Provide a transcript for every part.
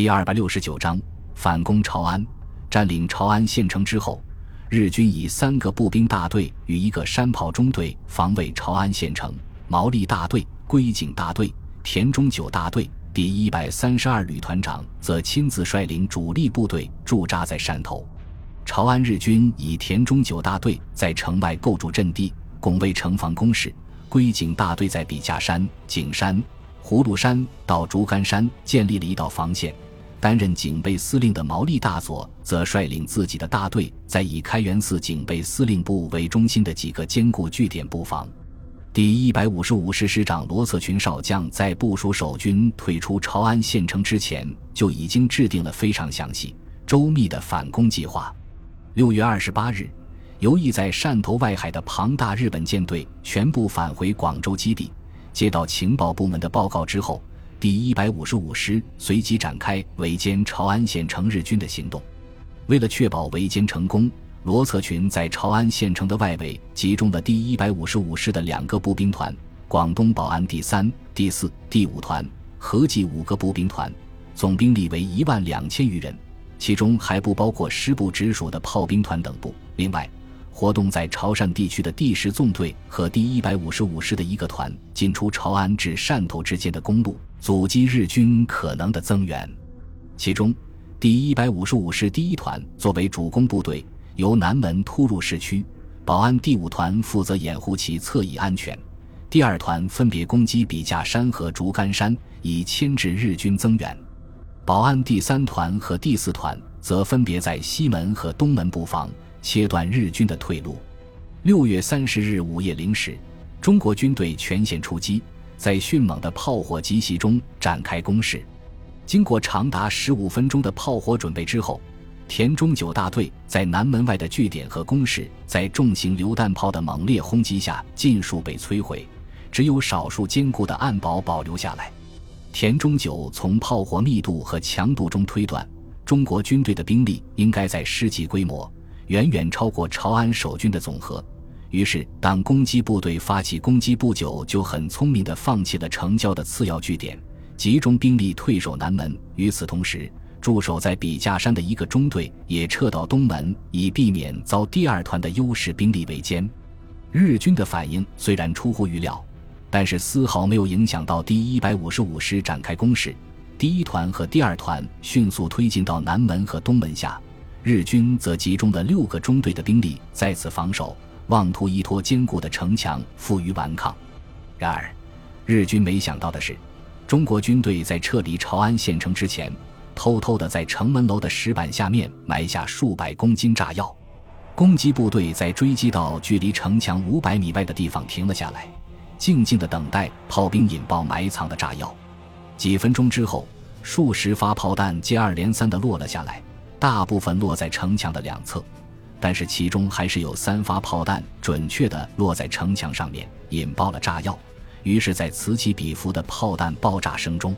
第二百六十九章反攻朝安。占领朝安县城之后，日军以三个步兵大队与一个山炮中队防卫朝安县城。毛利大队、龟井大队、田中九大队第一百三十二旅团长则亲自率领主力部队驻扎在山头。朝安日军以田中九大队在城外构筑阵地，拱卫城防工事；龟井大队在笔架山、景山。葫芦山到竹竿山建立了一道防线，担任警备司令的毛利大佐则率领自己的大队，在以开元寺警备司令部为中心的几个坚固据点布防。第一百五十五师师长罗策群少将在部署守军退出朝安县城之前，就已经制定了非常详细、周密的反攻计划。六月二十八日，游弋在汕头外海的庞大日本舰队全部返回广州基地。接到情报部门的报告之后，第一百五十五师随即展开围歼朝安县城日军的行动。为了确保围歼成功，罗策群在朝安县城的外围集中了第一百五十五师的两个步兵团、广东保安第三、第四、第五团，合计五个步兵团，总兵力为一万两千余人，其中还不包括师部直属的炮兵团等部。另外，活动在潮汕地区的第十纵队和第一百五十五师的一个团进出潮安至汕头之间的公路，阻击日军可能的增援。其中，第一百五十五师第一团作为主攻部队，由南门突入市区；保安第五团负责掩护其侧翼安全；第二团分别攻击笔架山和竹竿山，以牵制日军增援；保安第三团和第四团则分别在西门和东门布防。切断日军的退路。六月三十日午夜零时，中国军队全线出击，在迅猛的炮火集袭中展开攻势。经过长达十五分钟的炮火准备之后，田中九大队在南门外的据点和工事，在重型榴弹炮的猛烈轰击下尽数被摧毁，只有少数坚固的暗堡保留下来。田中九从炮火密度和强度中推断，中国军队的兵力应该在师级规模。远远超过朝安守军的总和，于是当攻击部队发起攻击不久，就很聪明地放弃了城郊的次要据点，集中兵力退守南门。与此同时，驻守在笔架山的一个中队也撤到东门，以避免遭第二团的优势兵力围歼。日军的反应虽然出乎预料，但是丝毫没有影响到第一百五十五师展开攻势。第一团和第二团迅速推进到南门和东门下。日军则集中了六个中队的兵力在此防守，妄图依托坚固的城墙负隅顽抗。然而，日军没想到的是，中国军队在撤离朝安县城之前，偷偷地在城门楼的石板下面埋下数百公斤炸药。攻击部队在追击到距离城墙五百米外的地方停了下来，静静地等待炮兵引爆埋藏的炸药。几分钟之后，数十发炮弹接二连三地落了下来。大部分落在城墙的两侧，但是其中还是有三发炮弹准确地落在城墙上面，引爆了炸药。于是，在此起彼伏的炮弹爆炸声中，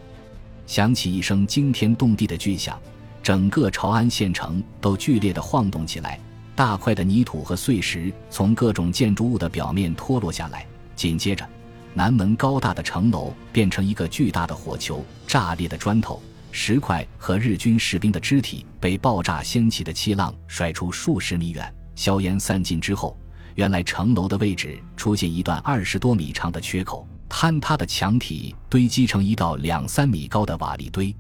响起一声惊天动地的巨响，整个朝安县城都剧烈地晃动起来，大块的泥土和碎石从各种建筑物的表面脱落下来。紧接着，南门高大的城楼变成一个巨大的火球，炸裂的砖头。石块和日军士兵的肢体被爆炸掀起的气浪甩出数十米远，硝烟散尽之后，原来城楼的位置出现一段二十多米长的缺口，坍塌的墙体堆积成一道两三米高的瓦砾堆，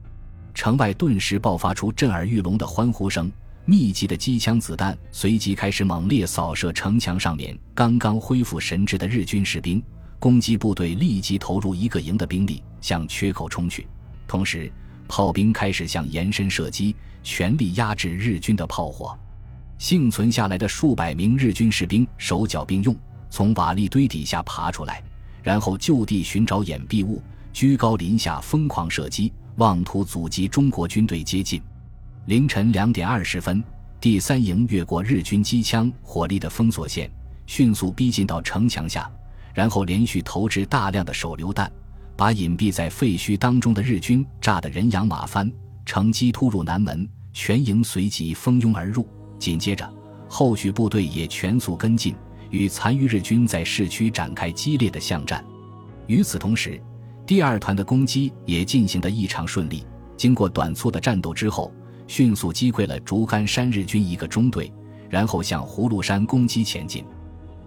城外顿时爆发出震耳欲聋的欢呼声，密集的机枪子弹随即开始猛烈扫射城墙上面刚刚恢复神智的日军士兵，攻击部队立即投入一个营的兵力向缺口冲去，同时。炮兵开始向延伸射击，全力压制日军的炮火。幸存下来的数百名日军士兵手脚并用，从瓦砾堆底下爬出来，然后就地寻找掩蔽物，居高临下疯狂射击，妄图阻击中国军队接近。凌晨两点二十分，第三营越过日军机枪火力的封锁线，迅速逼近到城墙下，然后连续投掷大量的手榴弹。把隐蔽在废墟当中的日军炸得人仰马翻，乘机突入南门，全营随即蜂拥而入。紧接着，后续部队也全速跟进，与残余日军在市区展开激烈的巷战。与此同时，第二团的攻击也进行得异常顺利。经过短促的战斗之后，迅速击溃了竹竿山日军一个中队，然后向葫芦山攻击前进。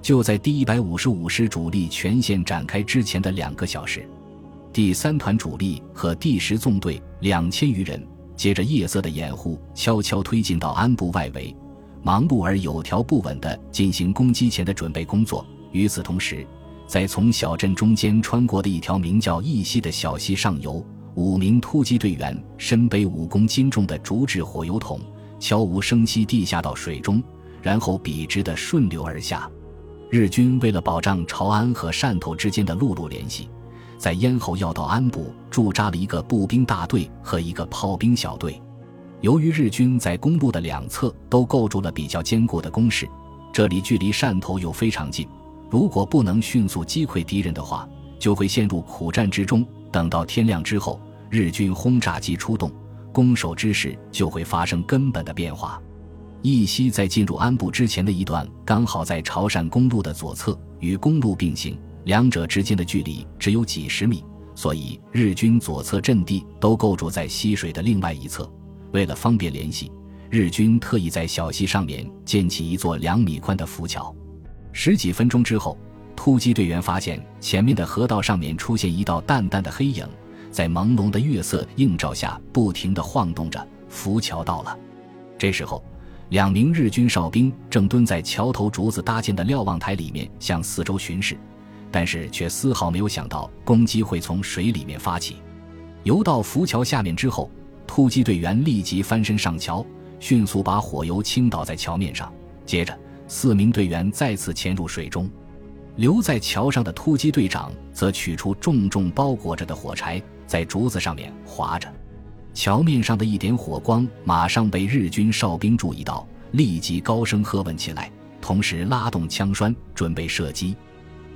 就在第一百五十五师主力全线展开之前的两个小时，第三团主力和第十纵队两千余人，借着夜色的掩护，悄悄推进到安部外围，忙碌而有条不紊地进行攻击前的准备工作。与此同时，在从小镇中间穿过的一条名叫义溪的小溪上游，五名突击队员身背五公斤重的竹制火油桶，悄无声息地下到水中，然后笔直地顺流而下。日军为了保障朝安和汕头之间的陆路联系，在咽喉要道安部驻扎了一个步兵大队和一个炮兵小队。由于日军在公路的两侧都构筑了比较坚固的工事，这里距离汕头又非常近。如果不能迅速击溃敌人的话，就会陷入苦战之中。等到天亮之后，日军轰炸机出动，攻守之势就会发生根本的变化。义溪在进入安部之前的一段，刚好在潮汕公路的左侧，与公路并行，两者之间的距离只有几十米，所以日军左侧阵地都构筑在溪水的另外一侧。为了方便联系，日军特意在小溪上面建起一座两米宽的浮桥。十几分钟之后，突击队员发现前面的河道上面出现一道淡淡的黑影，在朦胧的月色映照下不停地晃动着。浮桥到了。这时候，两名日军哨兵正蹲在桥头竹子搭建的瞭望台里面向四周巡视，但是却丝毫没有想到攻击会从水里面发起。游到浮桥下面之后，突击队员立即翻身上桥，迅速把火油倾倒在桥面上，接着。四名队员再次潜入水中，留在桥上的突击队长则取出重重包裹着的火柴，在竹子上面划着。桥面上的一点火光马上被日军哨兵注意到，立即高声喝问起来，同时拉动枪栓准备射击。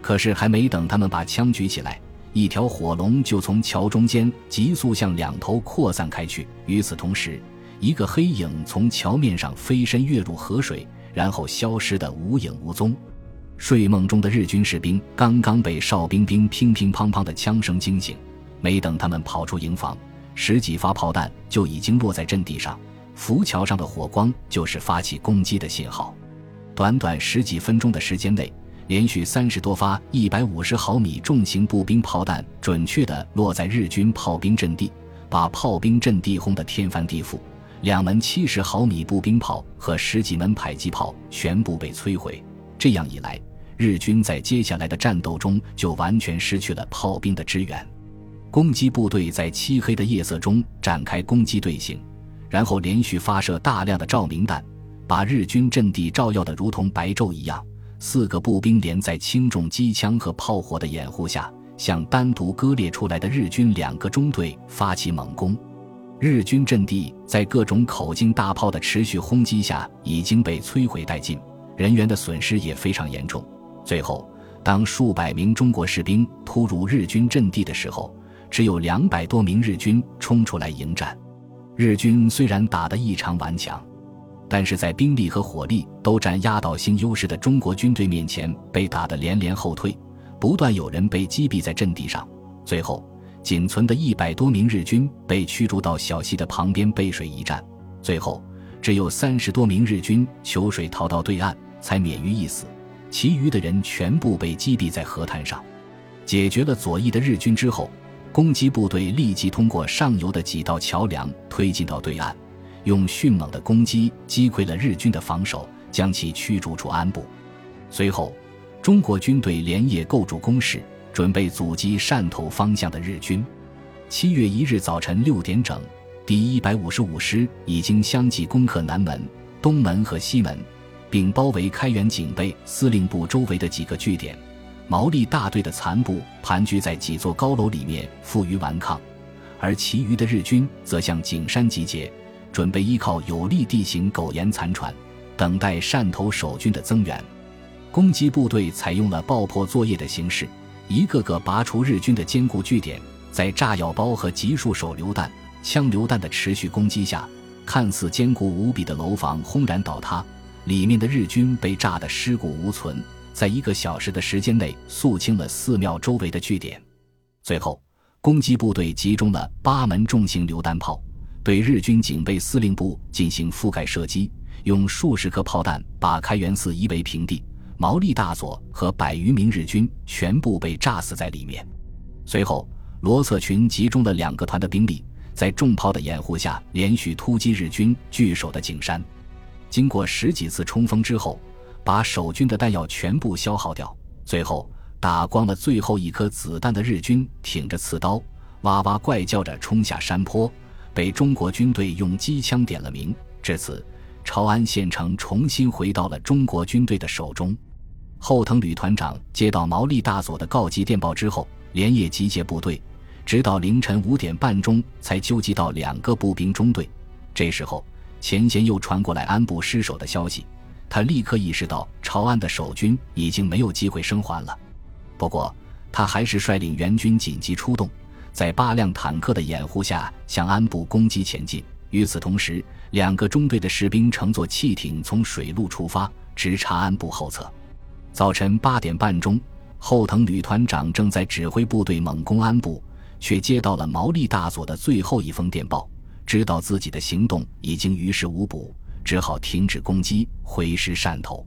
可是还没等他们把枪举起来，一条火龙就从桥中间急速向两头扩散开去。与此同时，一个黑影从桥面上飞身跃入河水。然后消失得无影无踪。睡梦中的日军士兵刚刚被哨兵兵乒乒乓乓的枪声惊醒，没等他们跑出营房，十几发炮弹就已经落在阵地上。浮桥上的火光就是发起攻击的信号。短短十几分钟的时间内，连续三十多发一百五十毫米重型步兵炮弹准确地落在日军炮兵阵地，把炮兵阵地轰得天翻地覆。两门七十毫米步兵炮和十几门迫击炮全部被摧毁。这样一来，日军在接下来的战斗中就完全失去了炮兵的支援。攻击部队在漆黑的夜色中展开攻击队形，然后连续发射大量的照明弹，把日军阵地照耀得如同白昼一样。四个步兵连在轻重机枪和炮火的掩护下，向单独割裂出来的日军两个中队发起猛攻。日军阵地在各种口径大炮的持续轰击下已经被摧毁殆尽，人员的损失也非常严重。最后，当数百名中国士兵突入日军阵地的时候，只有两百多名日军冲出来迎战。日军虽然打得异常顽强，但是在兵力和火力都占压倒性优势的中国军队面前，被打得连连后退，不断有人被击毙在阵地上。最后。仅存的一百多名日军被驱逐到小溪的旁边背水一战，最后只有三十多名日军求水逃到对岸，才免于一死。其余的人全部被击毙在河滩上。解决了左翼的日军之后，攻击部队立即通过上游的几道桥梁推进到对岸，用迅猛的攻击击溃了日军的防守，将其驱逐出安部。随后，中国军队连夜构筑工事。准备阻击汕头方向的日军。七月一日早晨六点整，第一百五十五师已经相继攻克南门、东门和西门，并包围开原警备司令部周围的几个据点。毛利大队的残部盘踞在几座高楼里面，负隅顽抗；而其余的日军则向景山集结，准备依靠有利地形苟延残喘，等待汕头守军的增援。攻击部队采用了爆破作业的形式。一个个拔除日军的坚固据点，在炸药包和集束手榴弹、枪榴弹的持续攻击下，看似坚固无比的楼房轰然倒塌，里面的日军被炸得尸骨无存。在一个小时的时间内，肃清了寺庙周围的据点。最后，攻击部队集中了八门重型榴弹炮，对日军警备司令部进行覆盖射击，用数十颗炮弹把开元寺夷为平地。毛利大佐和百余名日军全部被炸死在里面。随后，罗策群集中了两个团的兵力，在重炮的掩护下，连续突击日军据守的景山。经过十几次冲锋之后，把守军的弹药全部消耗掉。最后，打光了最后一颗子弹的日军，挺着刺刀，哇哇怪叫着冲下山坡，被中国军队用机枪点了名。至此，朝安县城重新回到了中国军队的手中。后藤旅团长接到毛利大佐的告急电报之后，连夜集结部队，直到凌晨五点半钟才纠集到两个步兵中队。这时候，前线又传过来安部失守的消息，他立刻意识到朝安的守军已经没有机会生还了。不过，他还是率领援军紧急出动，在八辆坦克的掩护下向安部攻击前进。与此同时，两个中队的士兵乘坐汽艇从水路出发，直插安部后侧。早晨八点半钟，后藤旅团长正在指挥部队猛攻安部，却接到了毛利大佐的最后一封电报，知道自己的行动已经于事无补，只好停止攻击，回师汕头。